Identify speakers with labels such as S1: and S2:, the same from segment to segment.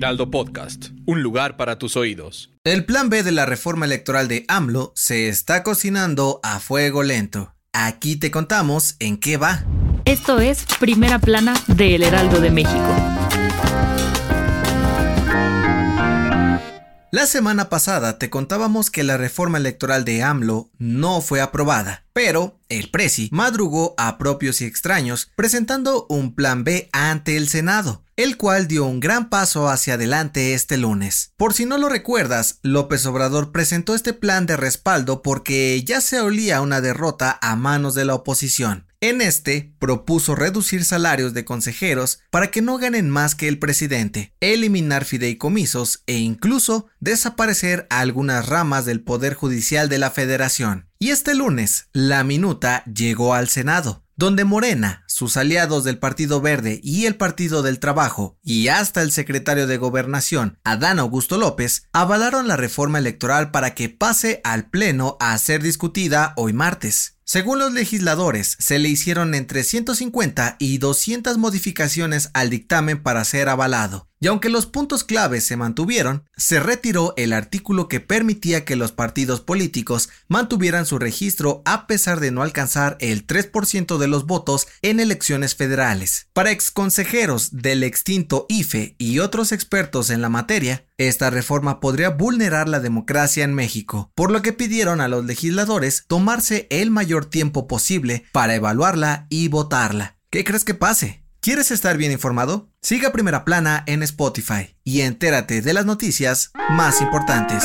S1: Heraldo Podcast, un lugar para tus oídos.
S2: El plan B de la reforma electoral de AMLO se está cocinando a fuego lento. Aquí te contamos en qué va.
S3: Esto es Primera Plana de El Heraldo de México.
S2: La semana pasada te contábamos que la reforma electoral de AMLO no fue aprobada, pero el Presi madrugó a propios y extraños presentando un plan B ante el Senado, el cual dio un gran paso hacia adelante este lunes. Por si no lo recuerdas, López Obrador presentó este plan de respaldo porque ya se olía una derrota a manos de la oposición. En este, propuso reducir salarios de consejeros para que no ganen más que el presidente, eliminar fideicomisos e incluso desaparecer algunas ramas del Poder Judicial de la Federación. Y este lunes, la minuta llegó al Senado, donde Morena, sus aliados del Partido Verde y el Partido del Trabajo, y hasta el secretario de Gobernación, Adán Augusto López, avalaron la reforma electoral para que pase al Pleno a ser discutida hoy martes. Según los legisladores, se le hicieron entre 150 y 200 modificaciones al dictamen para ser avalado. Y aunque los puntos claves se mantuvieron, se retiró el artículo que permitía que los partidos políticos mantuvieran su registro a pesar de no alcanzar el 3% de los votos en elecciones federales. Para exconsejeros del extinto IFE y otros expertos en la materia, esta reforma podría vulnerar la democracia en México, por lo que pidieron a los legisladores tomarse el mayor tiempo posible para evaluarla y votarla. ¿Qué crees que pase? ¿Quieres estar bien informado? Siga Primera Plana en Spotify y entérate de las noticias más importantes.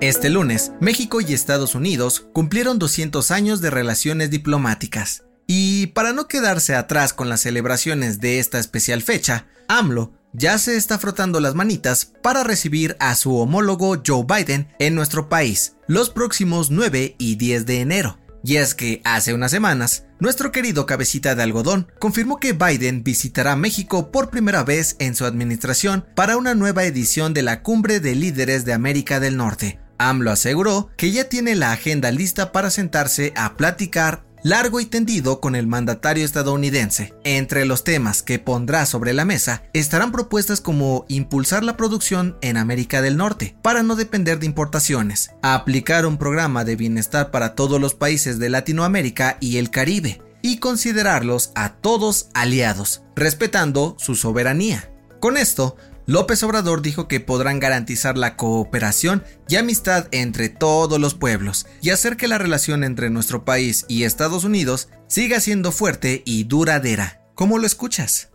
S2: Este lunes, México y Estados Unidos cumplieron 200 años de relaciones diplomáticas. Y para no quedarse atrás con las celebraciones de esta especial fecha, AMLO ya se está frotando las manitas para recibir a su homólogo Joe Biden en nuestro país los próximos 9 y 10 de enero. Y es que hace unas semanas, nuestro querido cabecita de algodón confirmó que Biden visitará México por primera vez en su administración para una nueva edición de la Cumbre de Líderes de América del Norte. AMLO aseguró que ya tiene la agenda lista para sentarse a platicar largo y tendido con el mandatario estadounidense. Entre los temas que pondrá sobre la mesa estarán propuestas como impulsar la producción en América del Norte para no depender de importaciones, aplicar un programa de bienestar para todos los países de Latinoamérica y el Caribe, y considerarlos a todos aliados, respetando su soberanía. Con esto, López Obrador dijo que podrán garantizar la cooperación y amistad entre todos los pueblos y hacer que la relación entre nuestro país y Estados Unidos siga siendo fuerte y duradera. ¿Cómo lo escuchas?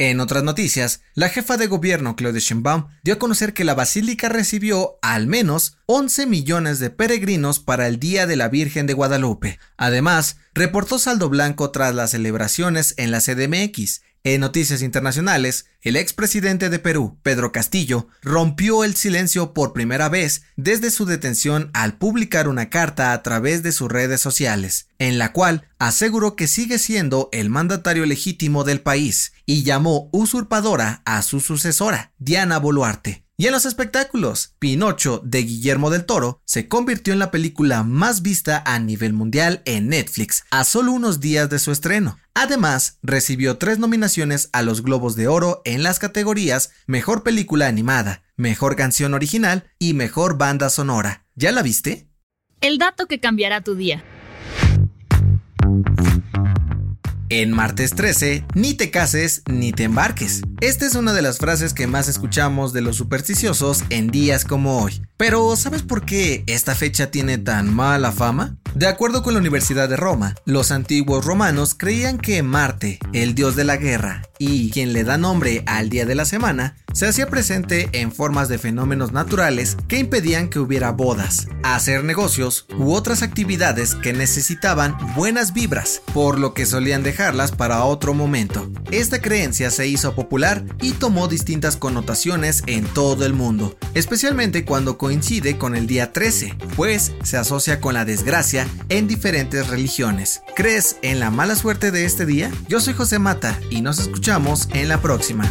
S2: En otras noticias, la jefa de gobierno Claudia Sheinbaum dio a conocer que la basílica recibió al menos 11 millones de peregrinos para el Día de la Virgen de Guadalupe. Además, reportó saldo blanco tras las celebraciones en la CDMX en noticias internacionales, el expresidente de Perú, Pedro Castillo, rompió el silencio por primera vez desde su detención al publicar una carta a través de sus redes sociales, en la cual aseguró que sigue siendo el mandatario legítimo del país y llamó usurpadora a su sucesora, Diana Boluarte. Y en los espectáculos, Pinocho de Guillermo del Toro se convirtió en la película más vista a nivel mundial en Netflix a solo unos días de su estreno. Además, recibió tres nominaciones a los Globos de Oro en las categorías Mejor Película Animada, Mejor Canción Original y Mejor Banda Sonora. ¿Ya la viste?
S3: El dato que cambiará tu día.
S2: En martes 13, ni te cases ni te embarques. Esta es una de las frases que más escuchamos de los supersticiosos en días como hoy. Pero ¿sabes por qué esta fecha tiene tan mala fama? De acuerdo con la Universidad de Roma, los antiguos romanos creían que Marte, el dios de la guerra y quien le da nombre al día de la semana, se hacía presente en formas de fenómenos naturales que impedían que hubiera bodas, hacer negocios u otras actividades que necesitaban buenas vibras, por lo que solían dejarlas para otro momento. Esta creencia se hizo popular y tomó distintas connotaciones en todo el mundo, especialmente cuando coincide con el día 13, pues se asocia con la desgracia en diferentes religiones. ¿Crees en la mala suerte de este día? Yo soy José Mata y nos escuchamos en la próxima.